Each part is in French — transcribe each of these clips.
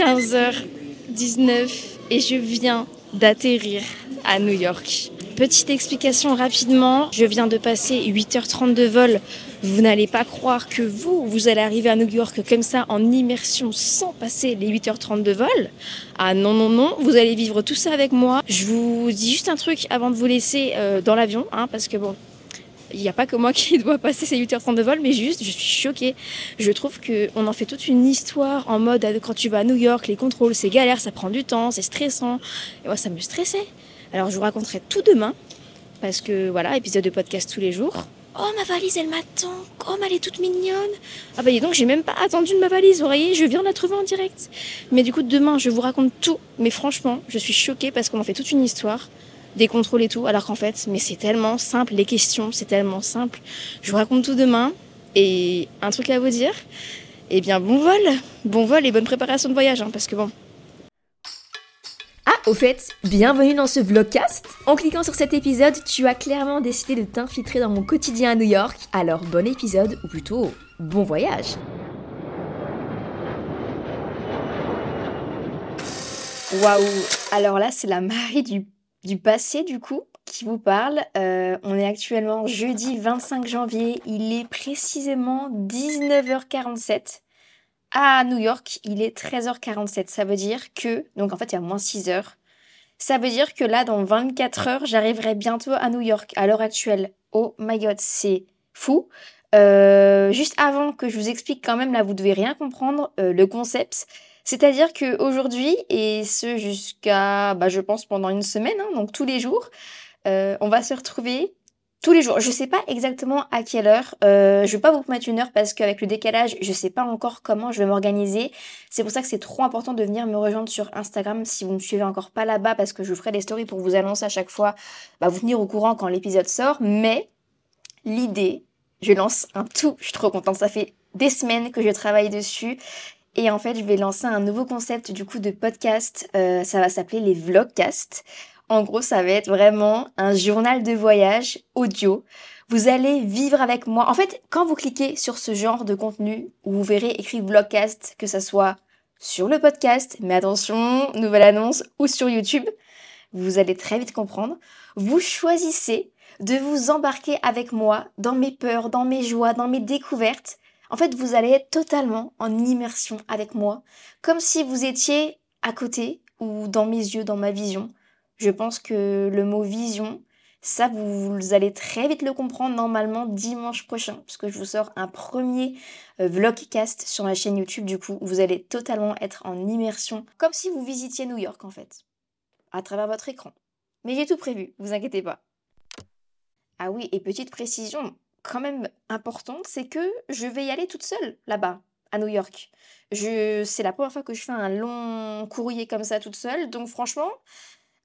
15h19 et je viens d'atterrir à New York. Petite explication rapidement, je viens de passer 8h30 de vol. Vous n'allez pas croire que vous, vous allez arriver à New York comme ça en immersion sans passer les 8h30 de vol. Ah non, non, non, vous allez vivre tout ça avec moi. Je vous dis juste un truc avant de vous laisser euh, dans l'avion, hein, parce que bon, il n'y a pas que moi qui dois passer ces 8h30 de vol, mais juste, je suis choquée. Je trouve qu'on en fait toute une histoire en mode quand tu vas à New York, les contrôles, c'est galère, ça prend du temps, c'est stressant. Et moi, ça me stressait. Alors, je vous raconterai tout demain, parce que voilà, épisode de podcast tous les jours. Oh, ma valise, elle m'attend. Oh, elle est toute mignonne. Ah bah, dis donc, j'ai même pas attendu de ma valise, vous voyez, je viens de la trouver en direct. Mais du coup, demain, je vous raconte tout. Mais franchement, je suis choquée parce qu'on en fait toute une histoire des contrôles et tout, alors qu'en fait, mais c'est tellement simple, les questions, c'est tellement simple. Je vous raconte tout demain. Et un truc à vous dire, eh bien, bon vol, bon vol et bonne préparation de voyage, hein, parce que bon. Ah, au fait, bienvenue dans ce vlogcast. En cliquant sur cet épisode, tu as clairement décidé de t'infiltrer dans mon quotidien à New York. Alors, bon épisode, ou plutôt, bon voyage. Waouh Alors là, c'est la Marie du, du passé, du coup, qui vous parle. Euh, on est actuellement jeudi 25 janvier. Il est précisément 19h47. À New York, il est 13h47. Ça veut dire que... Donc en fait, il y a moins 6 heures. Ça veut dire que là, dans 24 heures, j'arriverai bientôt à New York. À l'heure actuelle. Oh my god, c'est fou. Euh, juste avant que je vous explique quand même, là, vous devez rien comprendre, euh, le concept. C'est-à-dire qu'aujourd'hui, et ce jusqu'à, bah, je pense, pendant une semaine, hein, donc tous les jours, euh, on va se retrouver tous les jours. Je sais pas exactement à quelle heure. Euh, je vais pas vous mettre une heure parce qu'avec le décalage, je sais pas encore comment je vais m'organiser. C'est pour ça que c'est trop important de venir me rejoindre sur Instagram si vous me suivez encore pas là-bas parce que je vous ferai des stories pour vous annoncer à chaque fois, bah, vous tenir au courant quand l'épisode sort. Mais l'idée, je lance un tout. Je suis trop contente. Ça fait des semaines que je travaille dessus. Et en fait, je vais lancer un nouveau concept du coup de podcast. Euh, ça va s'appeler les vlogcasts. En gros, ça va être vraiment un journal de voyage audio. Vous allez vivre avec moi. En fait, quand vous cliquez sur ce genre de contenu, vous verrez écrit vlogcast, que ça soit sur le podcast, mais attention, nouvelle annonce, ou sur YouTube, vous allez très vite comprendre. Vous choisissez de vous embarquer avec moi dans mes peurs, dans mes joies, dans mes découvertes. En fait, vous allez être totalement en immersion avec moi, comme si vous étiez à côté ou dans mes yeux, dans ma vision. Je pense que le mot vision, ça, vous, allez très vite le comprendre normalement dimanche prochain, puisque je vous sors un premier euh, vlogcast sur ma chaîne YouTube, du coup, vous allez totalement être en immersion, comme si vous visitiez New York en fait, à travers votre écran. Mais j'ai tout prévu, vous inquiétez pas. Ah oui, et petite précision, quand même importante, c'est que je vais y aller toute seule là-bas, à New York. Je, c'est la première fois que je fais un long courrier comme ça toute seule, donc franchement,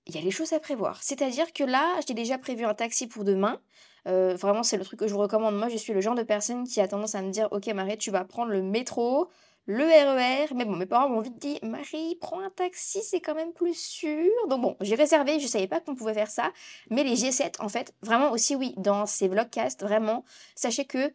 il y a les choses à prévoir. C'est-à-dire que là, j'ai déjà prévu un taxi pour demain. Euh, vraiment, c'est le truc que je vous recommande. Moi, je suis le genre de personne qui a tendance à me dire Ok, Marie, tu vas prendre le métro, le RER. Mais bon, mes parents m'ont vite dit Marie, prends un taxi, c'est quand même plus sûr. Donc bon, j'ai réservé, je savais pas qu'on pouvait faire ça. Mais les G7, en fait, vraiment aussi, oui, dans ces vlogcasts, vraiment, sachez que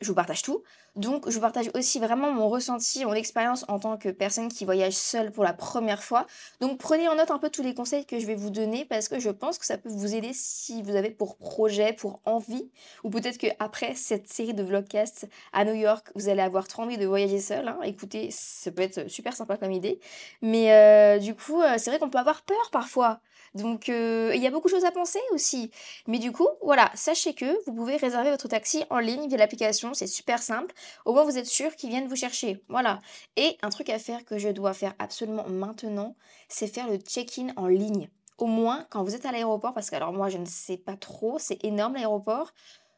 je vous partage tout. Donc, je vous partage aussi vraiment mon ressenti, mon expérience en tant que personne qui voyage seule pour la première fois. Donc, prenez en note un peu tous les conseils que je vais vous donner parce que je pense que ça peut vous aider si vous avez pour projet, pour envie, ou peut-être qu'après cette série de vlogcasts à New York, vous allez avoir trop envie de voyager seul. hein. Écoutez, ça peut être super sympa comme idée. Mais euh, du coup, euh, c'est vrai qu'on peut avoir peur parfois. Donc, euh, il y a beaucoup de choses à penser aussi. Mais du coup, voilà, sachez que vous pouvez réserver votre taxi en ligne via l'application, c'est super simple. Au moins, vous êtes sûr qu'ils viennent vous chercher. Voilà. Et un truc à faire que je dois faire absolument maintenant, c'est faire le check-in en ligne. Au moins, quand vous êtes à l'aéroport, parce que alors moi, je ne sais pas trop, c'est énorme l'aéroport,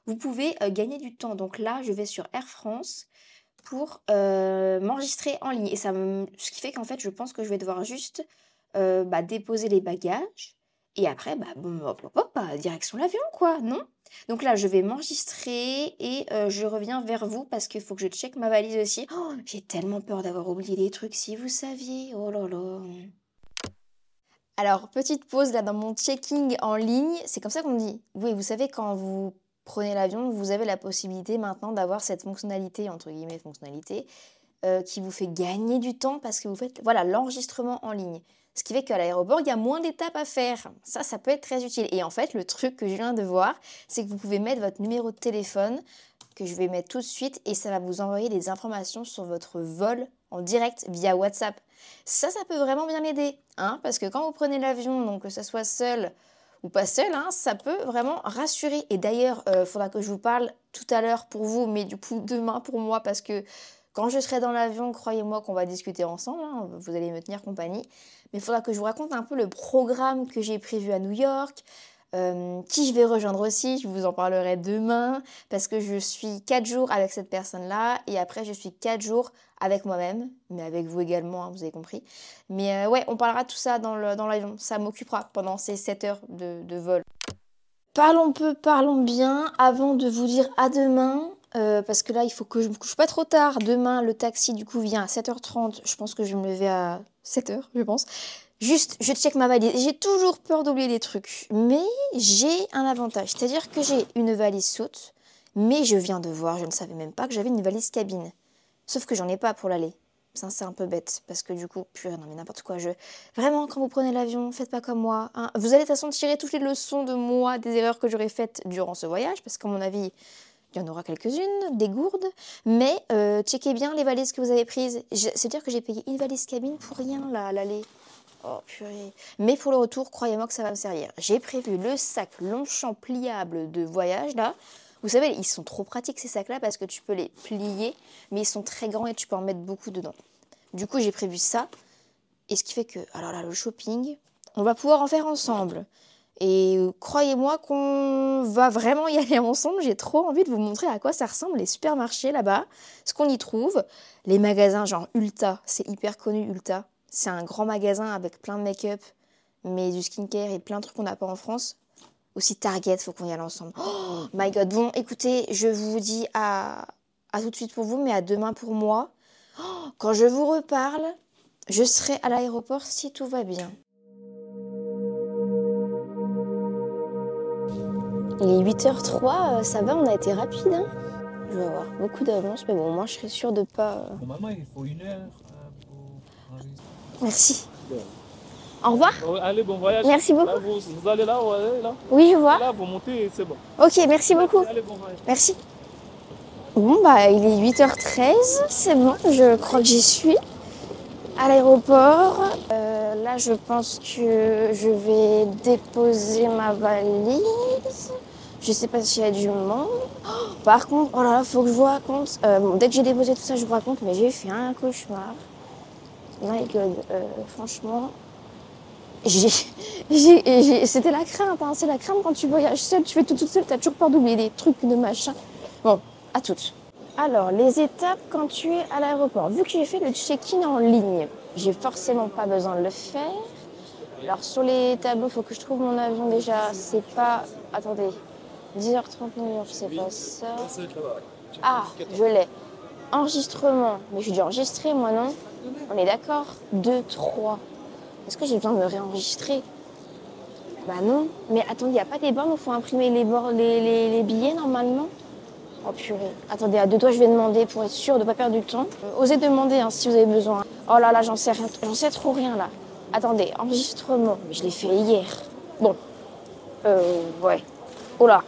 vous pouvez euh, gagner du temps. Donc là, je vais sur Air France pour euh, m'enregistrer en ligne. Et ça. Ce qui fait qu'en fait, je pense que je vais devoir juste euh, bah, déposer les bagages. Et après, bah, hop, hop, hop, bah, direction l'avion, quoi, non? Donc là, je vais m'enregistrer et euh, je reviens vers vous parce qu'il faut que je check ma valise aussi. Oh, j'ai tellement peur d'avoir oublié des trucs, si vous saviez. Oh là là. Alors, petite pause là dans mon checking en ligne. C'est comme ça qu'on dit. Oui, vous savez, quand vous prenez l'avion, vous avez la possibilité maintenant d'avoir cette fonctionnalité, entre guillemets, fonctionnalité, euh, qui vous fait gagner du temps parce que vous faites voilà l'enregistrement en ligne. Ce qui fait qu'à l'aéroport, il y a moins d'étapes à faire. Ça, ça peut être très utile. Et en fait, le truc que je viens de voir, c'est que vous pouvez mettre votre numéro de téléphone, que je vais mettre tout de suite, et ça va vous envoyer des informations sur votre vol en direct via WhatsApp. Ça, ça peut vraiment bien m'aider. Hein parce que quand vous prenez l'avion, donc que ce soit seul ou pas seul, hein, ça peut vraiment rassurer. Et d'ailleurs, il faudra que je vous parle tout à l'heure pour vous, mais du coup demain pour moi, parce que quand je serai dans l'avion, croyez-moi qu'on va discuter ensemble, hein, vous allez me tenir compagnie. Mais il faudra que je vous raconte un peu le programme que j'ai prévu à New York, euh, qui je vais rejoindre aussi, je vous en parlerai demain, parce que je suis 4 jours avec cette personne-là, et après je suis 4 jours avec moi-même, mais avec vous également, hein, vous avez compris. Mais euh, ouais, on parlera tout ça dans l'avion, ça m'occupera pendant ces 7 heures de vol. Parlons peu, parlons bien, avant de vous dire à demain, euh, parce que là, il faut que je me couche pas trop tard. Demain, le taxi, du coup, vient à 7h30. Je pense que je vais me lever à 7h, je pense. Juste, je check ma valise. J'ai toujours peur d'oublier des trucs. Mais j'ai un avantage. C'est-à-dire que j'ai une valise soute. Mais je viens de voir, je ne savais même pas que j'avais une valise cabine. Sauf que j'en ai pas pour l'aller. Ça, c'est un peu bête. Parce que du coup, purée, non mais n'importe quoi. Je... Vraiment, quand vous prenez l'avion, faites pas comme moi. hein. Vous allez de toute façon tirer toutes les leçons de moi, des erreurs que j'aurais faites durant ce voyage. Parce qu'à mon avis, il y en aura quelques-unes, des gourdes, mais euh, checkez bien les valises que vous avez prises. C'est-à-dire que j'ai payé une valise cabine pour rien, là, à l'aller. Oh purée. Mais pour le retour, croyez-moi que ça va me servir. J'ai prévu le sac Longchamp pliable de voyage, là. Vous savez, ils sont trop pratiques ces sacs-là parce que tu peux les plier, mais ils sont très grands et tu peux en mettre beaucoup dedans. Du coup, j'ai prévu ça. Et ce qui fait que, alors là, le shopping, on va pouvoir en faire ensemble. Et croyez-moi qu'on va vraiment y aller ensemble. J'ai trop envie de vous montrer à quoi ça ressemble les supermarchés là-bas, ce qu'on y trouve. Les magasins genre Ulta, c'est hyper connu Ulta. C'est un grand magasin avec plein de make-up, mais du skincare et plein de trucs qu'on n'a pas en France. Aussi Target, faut qu'on y aille ensemble. Oh my god. Bon, écoutez, je vous dis à, à tout de suite pour vous, mais à demain pour moi. Oh, quand je vous reparle, je serai à l'aéroport si tout va bien. Il est 8h03, euh, ça va, on a été rapide. Hein je vais avoir beaucoup d'avance, mais bon, moi je serai sûre de pas. euh, Normalement, il faut une heure euh, pour. Merci. Au revoir. Oh, Allez, bon voyage. Merci beaucoup. Là, vous, vous allez là, vous allez là. Oui, je vois. Là, vous montez et c'est bon. Ok, merci beaucoup. Allez, bon voyage. Merci. Bon, bah, il est 8h13, c'est bon, je crois que j'y suis. À l'aéroport. Euh, là, je pense que je vais déposer ma valise. Je sais pas s'il y a du monde. Oh, par contre, oh là là, faut que je vous raconte. Euh, dès que j'ai déposé tout ça, je vous raconte, mais j'ai fait un cauchemar. My God, euh, franchement, c'était la crainte, hein, c'est la crainte quand tu voyages seul, tu fais tout toute seule, t'as toujours peur d'oublier des trucs, de machin. Bon, à toutes. Alors, les étapes quand tu es à l'aéroport. Vu que j'ai fait le check-in en ligne, j'ai forcément pas besoin de le faire. Alors, sur les tableaux, faut que je trouve mon avion déjà. C'est pas. Attendez. 10h30 New York, c'est pas ça. Ah, je l'ai. Enregistrement. Mais j'ai dû enregistrer, moi, non? On est d'accord? 2, 3. Est-ce que j'ai besoin de me réenregistrer? Bah non. Mais attendez, il n'y a pas des bornes où il faut imprimer les, les- les billets normalement? Oh purée. Attendez, à deux doigts, je vais demander pour être sûr de ne pas perdre du temps. Euh, osez demander hein, si vous avez besoin. Oh là là, j'en sais rien, j'en sais trop rien là. Attendez, enregistrement. Mais je l'ai fait hier. Bon. Euh, ouais. Oh là.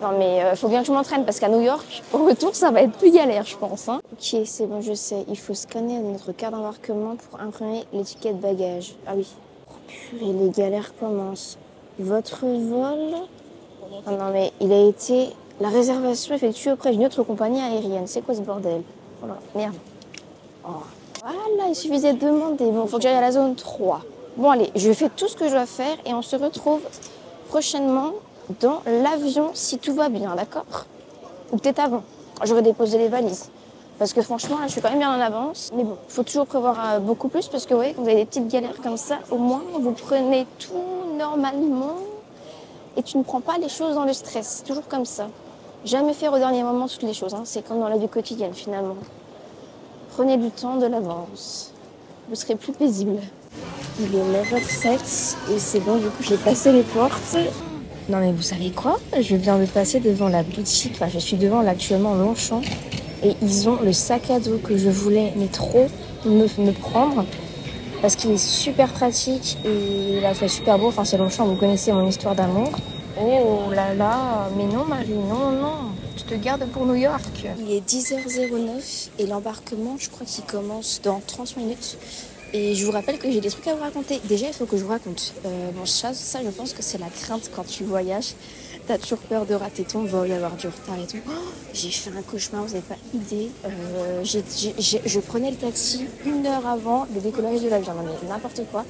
Non mais euh, faut bien que je m'entraîne parce qu'à New York, au retour, ça va être plus galère, je pense. Hein. Ok, c'est bon, je sais. Il faut scanner notre carte d'embarquement pour imprimer l'étiquette bagage. Ah oui. Oh purée, les galères commencent. Votre vol? Ah non mais il a été... La réservation effectuée auprès d'une autre compagnie aérienne. C'est quoi ce bordel? Oh là, merde. Oh. Voilà, il suffisait de demander. Bon, faut que j'aille à la zone 3. Bon allez, je fais tout ce que je dois faire et on se retrouve prochainement dans l'avion si tout va bien, d'accord Ou peut-être avant. J'aurais déposé les valises. Parce que franchement, là, je suis quand même bien en avance. Mais bon, il faut toujours prévoir euh, beaucoup plus parce que, ouais, quand vous avez des petites galères comme ça, au moins, vous prenez tout normalement et tu ne prends pas les choses dans le stress. Toujours comme ça. Jamais faire au dernier moment toutes les choses. hein. C'est comme dans la vie quotidienne, finalement. Prenez du temps de l'avance. Vous serez plus paisible. Il est 9h07 et c'est bon, du coup, j'ai passé les portes. Non mais vous savez quoi? Je viens de passer devant la boutique, enfin je suis devant là actuellement Longchamp et ils ont le sac à dos que je voulais mais trop me, me prendre parce qu'il est super pratique et il a fait super beau, enfin c'est Longchamp, vous connaissez mon histoire d'amour. Oh là là, mais non Marie, non, non, je te garde pour New York. Il est 10h09 et l'embarquement je crois qu'il commence dans 30 minutes. Et je vous rappelle que j'ai des trucs à vous raconter. Déjà, il faut que je vous raconte. Euh, bon, ça, ça, je pense que c'est la crainte quand tu voyages. T'as toujours peur de rater ton vol, d'avoir du retard et tout. Oh, j'ai fait un cauchemar, vous n'avez pas idée. Euh, je prenais le taxi une heure avant le décollage de l'avion. N'importe quoi.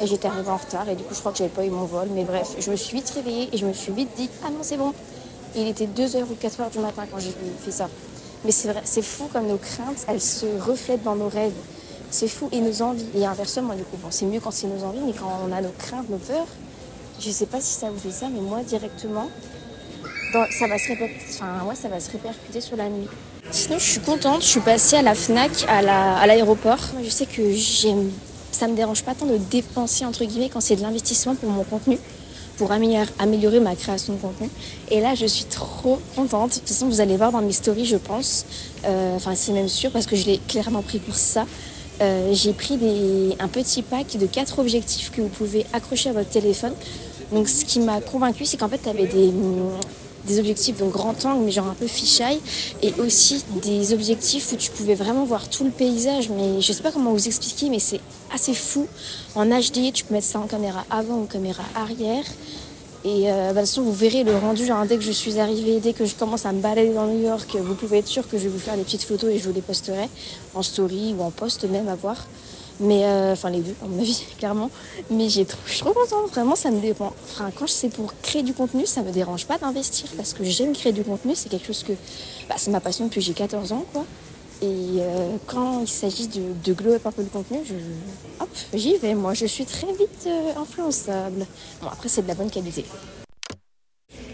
Et j'étais arrivée en retard et du coup, je crois que j'avais pas eu mon vol. Mais bref, je me suis vite réveillée et je me suis vite dit Ah non, c'est bon. Il était 2h ou 4h du matin quand j'ai fait ça. Mais c'est vrai, c'est fou comme nos craintes, elles se reflètent dans nos rêves. C'est fou. Et nos envies. Et inversement, du coup, bon, c'est mieux quand c'est nos envies, mais quand on a nos craintes, nos peurs, je sais pas si ça vous fait ça, mais moi, directement, dans- ça va se répercuter, enfin, moi, ça va se répercuter sur la nuit. Sinon, je suis contente. Je suis passée à la Fnac, à la- à l'aéroport. Je sais que j'aime, ça me dérange pas tant de dépenser entre guillemets quand c'est de l'investissement pour mon contenu, pour améliorer, améliorer ma création de contenu. Et là, je suis trop contente. De toute façon, vous allez voir dans mes stories, je pense. Euh, Enfin, c'est même sûr parce que je l'ai clairement pris pour ça. Euh, j'ai pris un petit pack de quatre objectifs que vous pouvez accrocher à votre téléphone. Donc, ce qui m'a convaincu, c'est qu'en fait, tu avais des, objectifs donc grand angle, mais genre un peu fisheye, et aussi des objectifs où tu pouvais vraiment voir tout le paysage. Mais je sais pas comment vous expliquer, mais c'est assez fou. En HD, tu peux mettre ça en caméra avant ou caméra arrière. Et euh, bah, de toute façon, vous verrez le rendu. Genre, dès que je suis arrivée, dès que je commence à me balader dans New York, vous pouvez être sûr que je vais vous faire des petites photos et je vous les posterai en story ou en post même à voir. Mais euh, enfin les deux, à mon avis, clairement. Mais j'ai trop, je suis trop contente. Vraiment, ça me dépend. Enfin, quand c'est pour créer du contenu, ça me dérange pas d'investir parce que j'aime créer du contenu. C'est quelque chose que, bah, c'est ma passion depuis j'ai 14 ans, quoi. Et euh, quand il s'agit de, de glow up un peu le contenu, hop, j'y vais. Moi, je suis très vite euh, influençable. Bon, après, c'est de la bonne qualité.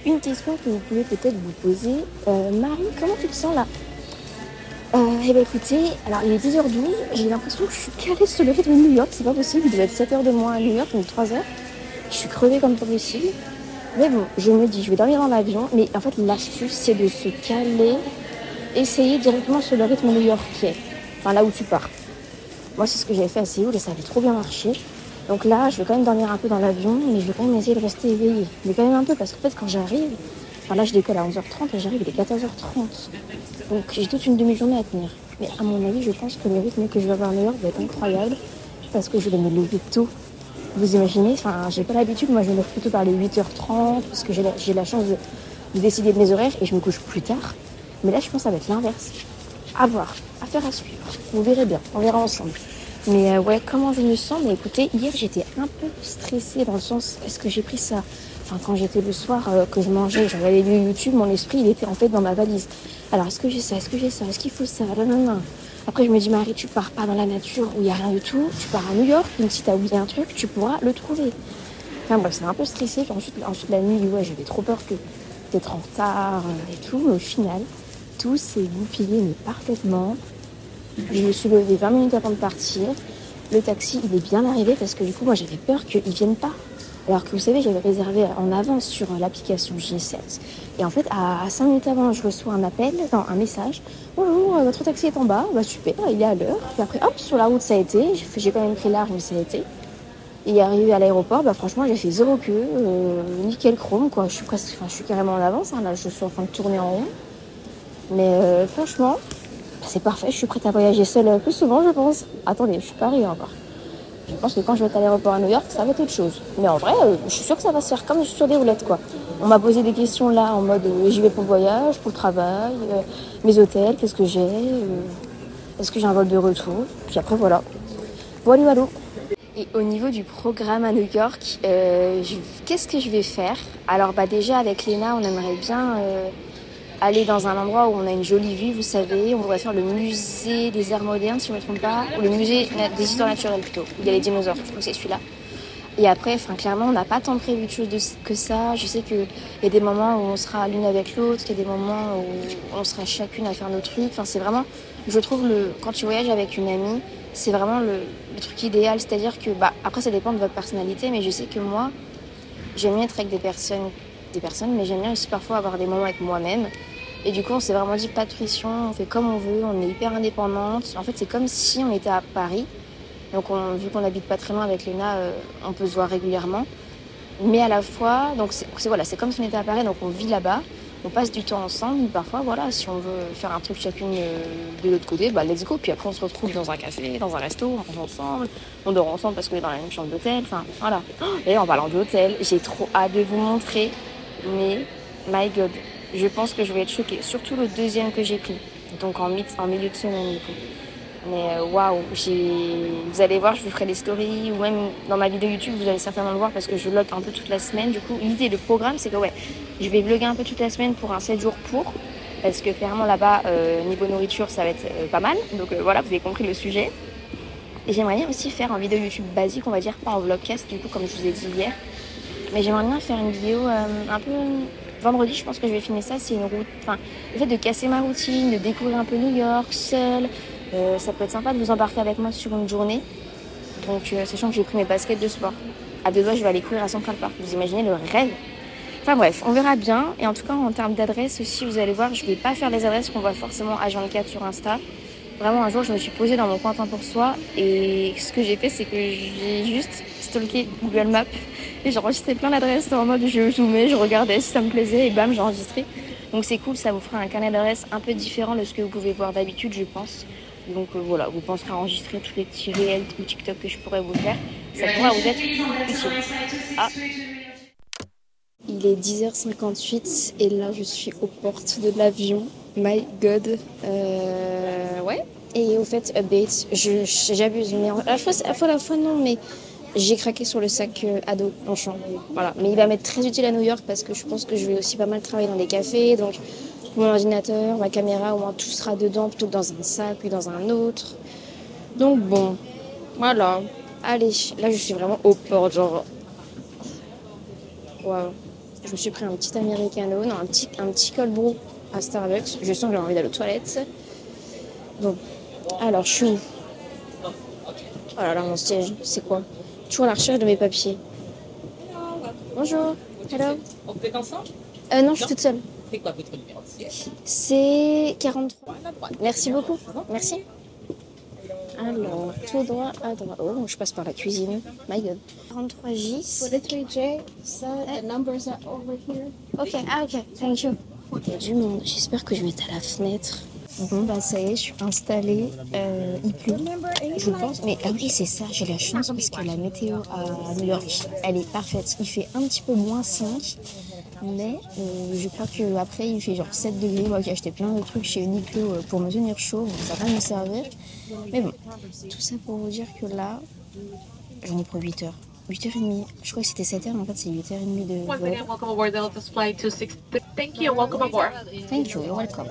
Une question que vous pouvez peut-être vous poser. Euh, Marie, comment tu te sens là? Eh bien, écoutez, alors il est 10h12. J'ai l'impression que je suis calée sur le rythme de New York. C'est pas possible. Il doit être 7h de moins à New York, donc 3h. Je suis crevée comme pas possible. Mais bon, je me dis, je vais dormir dans l'avion. Mais en fait, l'astuce, c'est de se caler, essayer directement sur le rythme new-yorkais. Enfin, là où tu pars. Moi, c'est ce que j'avais fait à Séoul et ça avait trop bien marché. Donc là, je vais quand même dormir un peu dans l'avion, mais je vais quand même essayer de rester éveillée. Mais quand même un peu, parce qu'en fait, quand j'arrive, enfin là, je décolle à 11h30 et j'arrive, il est 14h30. Donc j'ai toute une demi-journée à tenir. Mais à mon avis, je pense que le rythme que je vais avoir à New York va être incroyable, parce que je vais me lever tôt. Vous imaginez, enfin, j'ai pas l'habitude, moi je me lève plutôt par les 8h30, parce que j'ai la, chance de décider de mes horaires et je me couche plus tard. Mais là, je pense que ça va être l'inverse. À voir, affaire à suivre. Vous verrez bien, on verra ensemble. Mais euh, ouais, comment je me sens? Mais écoutez, hier j'étais un peu stressée dans le sens, est-ce que j'ai pris ça? Enfin, quand j'étais le soir, euh, que je mangeais, je regardais du YouTube, mon esprit il était en fait dans ma valise. Alors, est-ce que j'ai ça? Est-ce que j'ai ça? Est-ce qu'il faut ça? Non, non, non. Après, je me dis, Marie, tu pars pas dans la nature où il n'y a rien du tout. Tu pars à New York, donc si tu as oublié un truc, tu pourras le trouver. Enfin bref, c'est un peu stressé. Ensuite, ensuite, la nuit, ouais, j'avais trop peur que d'être en retard euh, et tout. Mais au final, tout s'est goupillé mais parfaitement. Je me suis levée 20 minutes avant de partir. Le taxi, il est bien arrivé parce que du coup, moi, j'avais peur qu'il vienne pas. Alors que vous savez, j'avais réservé en avance sur l'application G7. Et en fait, à 5 minutes avant, je reçois un appel, un message. Bonjour, euh, votre taxi est en bas. Bah super, il est à l'heure. Puis après, hop, sur la route, ça a été. J'ai j'ai quand même pris large, mais ça a été. Et arrivé à l'aéroport, bah franchement, j'ai fait zéro queue, euh, nickel chrome, quoi. Je suis presque, enfin, je suis carrément en avance. hein. Là, je suis en train de tourner en rond. Mais euh, franchement, c'est parfait. Je suis prête à voyager seule euh, plus souvent, je pense. Attendez, je suis pas arrivée encore. Je pense que quand je vais être à l'aéroport à New York, ça va être autre chose. Mais en vrai, euh, je suis sûre que ça va se faire comme sur des roulettes, quoi. On m'a posé des questions là en mode j'y vais pour le voyage, pour le travail, mes hôtels, qu'est-ce que j'ai, est-ce que j'ai un vol de retour? Puis après, voilà. Voilà, voilà. Et au niveau du programme à New York, qu'est-ce que je vais faire? Alors bah déjà avec Léna, on aimerait bien aller dans un endroit où on a une jolie vue, vous savez. On voudrait faire le musée des arts modernes, si je ne me trompe pas, ou le musée des histoires naturelles plutôt. Il y a les dinosaures, je crois que c'est celui-là. Et après, enfin clairement, on n'a pas tant prévu de choses que ça. Je sais qu'il y a des moments où on sera l'une avec l'autre, il y a des moments où on sera chacune à faire nos trucs. Enfin, c'est vraiment, je trouve, le, quand tu voyages avec une amie, c'est vraiment le, le truc idéal. C'est-à-dire que, bah, après, ça dépend de votre personnalité, mais je sais que moi, j'aime bien être avec des personnes, des personnes, mais j'aime bien aussi parfois avoir des moments avec moi-même. Et du coup, on s'est vraiment dit pas de pression, on fait comme on veut, on est hyper indépendante. En fait, c'est comme si on était à Paris. Donc, on- vu qu'on habite pas très loin avec Léna, euh, on peut se voir régulièrement. Mais à la fois, donc c'est voilà, comme si on était à Paris, donc on vit là-bas, on passe du temps ensemble. Parfois, voilà, si on veut faire un truc chacune euh, de l'autre côté, bah let's go. Puis après, on se retrouve dans un café, dans un resto, on mange ensemble, on dort ensemble parce qu'on est dans la même chambre d'hôtel. Enfin, voilà. Et en parlant d'hôtel, j'ai trop hâte de vous montrer. Mais, my God, je pense que je vais être choquée. Surtout le deuxième que j'ai pris. Donc en, en milieu de semaine, du coup. Mais euh, waouh, j'ai- vous allez voir, je vous ferai des stories ou même dans ma vidéo YouTube, vous allez certainement le voir parce que je vlog un peu toute la semaine. Du coup, l'idée, le programme, c'est que ouais, je vais vlogger un peu toute la semaine pour un 7 jours pour. Parce que clairement là-bas, euh, niveau nourriture, ça va être euh, pas mal. Donc voilà, vous avez compris le sujet. Et j'aimerais bien aussi faire en vidéo YouTube basique, on va dire, pas en vlogcast, du coup, comme je vous ai dit hier. Mais j'aimerais bien faire une vidéo euh, un peu. Vendredi, je pense que je vais filmer ça. C'est une route. Enfin, le fait de casser ma routine, de découvrir un peu New York seule. euh, ça peut être sympa de vous embarquer avec moi sur une journée. Donc, euh, sachant que j'ai pris mes baskets de sport. À deux doigts, je vais aller courir à Central Park. Vous imaginez le rêve? Enfin bref, on verra bien. Et en tout cas, en termes d'adresse aussi, vous allez voir, je vais pas faire les adresses qu'on voit forcément à 24 sur Insta. Vraiment, un jour, je me suis posée dans mon coin pour soi. Et ce que j'ai fait, c'est que j'ai juste stalké Google Maps. Et j'ai enregistré plein d'adresses en mode je zoomais, je regardais si ça me plaisait et bam, j'ai enregistré. Donc c'est cool, ça vous fera un carnet d'adresses un peu différent de ce que vous pouvez voir d'habitude, je pense. Donc euh, voilà, vous penserez à enregistrer tous les petits réels ou TikTok que je pourrais vous faire. Ça pourra vous être utile. Ah. Il est 10h58 et là je suis aux portes de l'avion. My God. Euh, ouais. Et au fait, update, je- j'abuse, mais à la fois, à la fois non, mais j'ai craqué sur le sac euh, ado Longchamp. Voilà. Mais il va m'être très utile à New York parce que je pense que je vais aussi pas mal travailler dans des cafés. Donc mon ordinateur, ma caméra, au moins tout sera dedans plutôt que dans un sac puis dans un autre. Donc bon, voilà. Allez, là je suis vraiment aux portes, genre. Waouh. Je me suis pris un petit americano, non, un petit, un petit cold brew à Starbucks. Je sens que j'ai envie d'aller aux toilettes. Bon, alors je suis où? Oh là là, mon siège, c'est quoi? Toujours à la recherche de mes papiers. Bonjour. Hello. On fait ensemble Euh, non, je suis toute seule. C'est quoi votre numéro de siège? C'est 43. Merci beaucoup. Merci. Alors, tout droit à droite. Oh, je passe par la cuisine. My God. 43J. For the 3J, so the numbers are over here. Ok, ah ok, thank you. Il y a du monde. J'espère que je vais être à la fenêtre. Bon, bah ça y est, je suis installée. Euh, il pleut, je pense. Mais ah oui, c'est ça, j'ai la chance parce que la météo à New York, elle est parfaite. Il fait un petit peu moins 5, mais euh, je crois qu'après, il fait genre 7 degrés. Moi, j'ai acheté plein de trucs chez Uniqlo euh, pour me tenir chaud, donc ça va me servir. Mais bon, tout ça pour vous dire que là, j'en ai pour 8 heures. 8h30. Je crois que c'était 7h, mais en fait, c'est 8h30 de Once vol. again, welcome aboard Delta's flight 26. Thank you, welcome aboard. Thank you, you're welcome.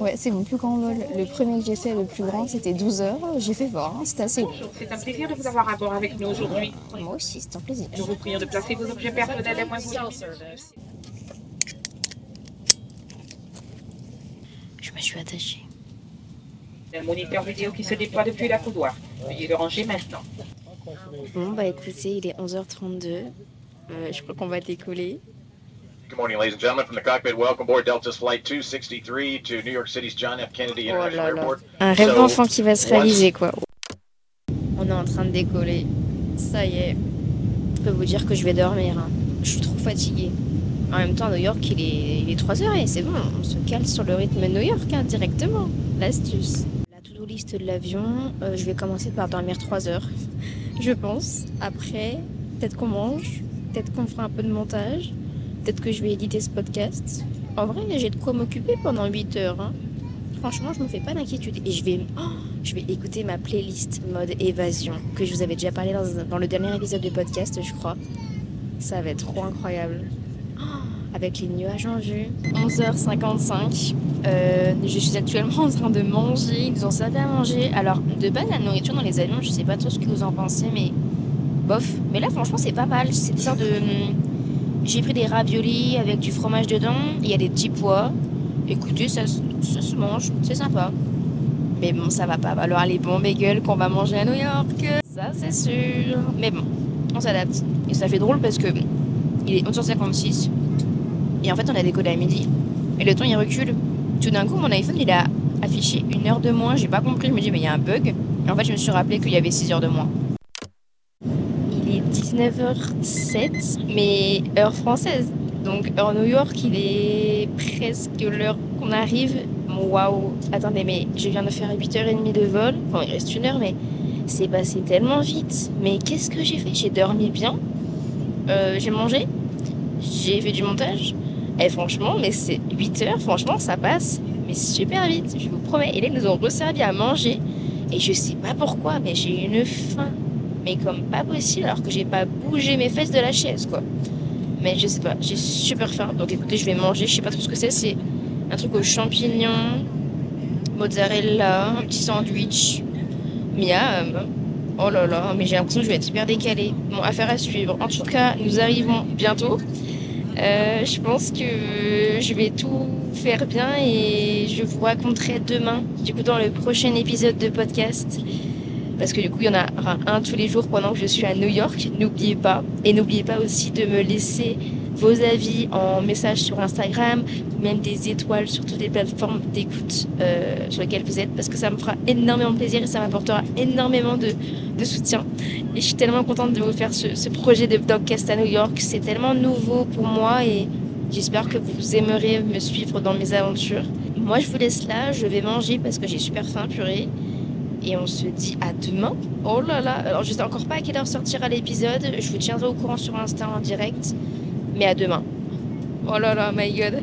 Ouais, c'est mon plus grand vol. Le premier que j'ai fait, le plus grand, c'était 12 heures. J'ai fait fort, hein, c'était assez long. C'est un plaisir de vous avoir à bord avec nous aujourd'hui. Moi aussi, c'est un plaisir. Nous vous prions de placer vos objets personnels et moins vous. Je me suis attachée. Un moniteur vidéo qui se déploie depuis la couloir. Veuillez le ranger maintenant. Bon, bah écoutez, il est 11h32. Euh, je crois qu'on va décoller. Good morning, ladies and gentlemen, from the cockpit. Welcome aboard Delta's Flight 263 to New York City's John F. Kennedy Oh International là là. Airport. Un rêve d'enfant qui va se réaliser, quoi. On est en train de décoller. Ça y est. Je peux vous dire que je vais dormir. hein. Je suis trop fatiguée. En même temps, à New York, il est, il est 3h et c'est bon, on se cale sur le rythme New York hein, directement. L'astuce. La to-do list de l'avion, euh, je vais commencer par dormir 3 heures, je pense. Après, peut-être qu'on mange, peut-être qu'on fera un peu de montage, peut-être que je vais éditer ce podcast. En vrai, j'ai de quoi m'occuper pendant 8 heures. hein. Franchement, je me fais pas d'inquiétude. Et je vais, oh, je vais écouter ma playlist mode évasion, que je vous avais déjà parlé dans, dans le dernier épisode du podcast, je crois. Ça va être trop incroyable. Avec les nuages en vue. 11h55. Euh, je suis actuellement en train de manger. Ils ont servi à manger. Alors, de base, la nourriture dans les avions, je sais pas trop ce que vous en pensez, mais bof. Mais là, franchement, c'est pas mal. C'est des sortes de. hum, J'ai pris des raviolis avec du fromage dedans. Il y a des petits pois. Écoutez, ça, ça se mange. C'est sympa. Mais bon, ça va pas valoir les bons bagels qu'on va manger à New York. Ça, c'est sûr. Mais bon, on s'adapte. Et ça fait drôle parce que il est 11h56. Et en fait, on a décollé à midi. Et le temps, il recule. Tout d'un coup, mon iPhone, il a affiché une heure de moins. J'ai pas compris. Je me dis, mais il y a un bug. Et en fait, je me suis rappelé qu'il y avait 6 heures de moins. Il est 19h07, mais heure française. Donc, heure New York, il est presque l'heure qu'on arrive. Waouh! Attendez, mais je viens de faire 8h30 de vol. Bon, il reste une heure, mais c'est passé tellement vite. Mais qu'est-ce que j'ai fait? J'ai dormi bien. Euh, j'ai mangé. J'ai fait du montage. Et franchement, mais c'est 8 heures, franchement, ça passe mais super vite, je vous promets. Et là, ils nous ont resservi à manger. Et je sais pas pourquoi, mais j'ai une faim. Mais comme pas possible, alors que j'ai pas bougé mes fesses de la chaise, quoi. Mais je sais pas, j'ai super faim. Donc écoutez, je vais manger. Je sais pas trop ce que c'est. C'est un truc aux champignons, mozzarella, un petit sandwich. Miam. Oh là là, mais j'ai l'impression que je vais être super décalée. Bon, affaire à suivre. En tout cas, nous arrivons bientôt. Euh, je pense que je vais tout faire bien et je vous raconterai demain, du coup, dans le prochain épisode de podcast. Parce que du coup, il y en aura un tous les jours pendant que je suis à New York. N'oubliez pas. Et n'oubliez pas aussi de me laisser vos avis en message sur Instagram même des étoiles sur toutes les plateformes d'écoute euh, sur lesquelles vous êtes parce que ça me fera énormément plaisir et ça m'apportera énormément de, soutien. Et je suis tellement contente de vous faire ce, projet de Vlogcast à New York. C'est tellement nouveau pour moi et j'espère que vous aimerez me suivre dans mes aventures. Moi, je vous laisse là. Je vais manger parce que j'ai super faim, purée. Et on se dit à demain. Oh là là, alors je sais encore pas à quelle heure sortira l'épisode. Je vous tiendrai au courant sur Insta en direct. Mais à demain. Oh là là, my god.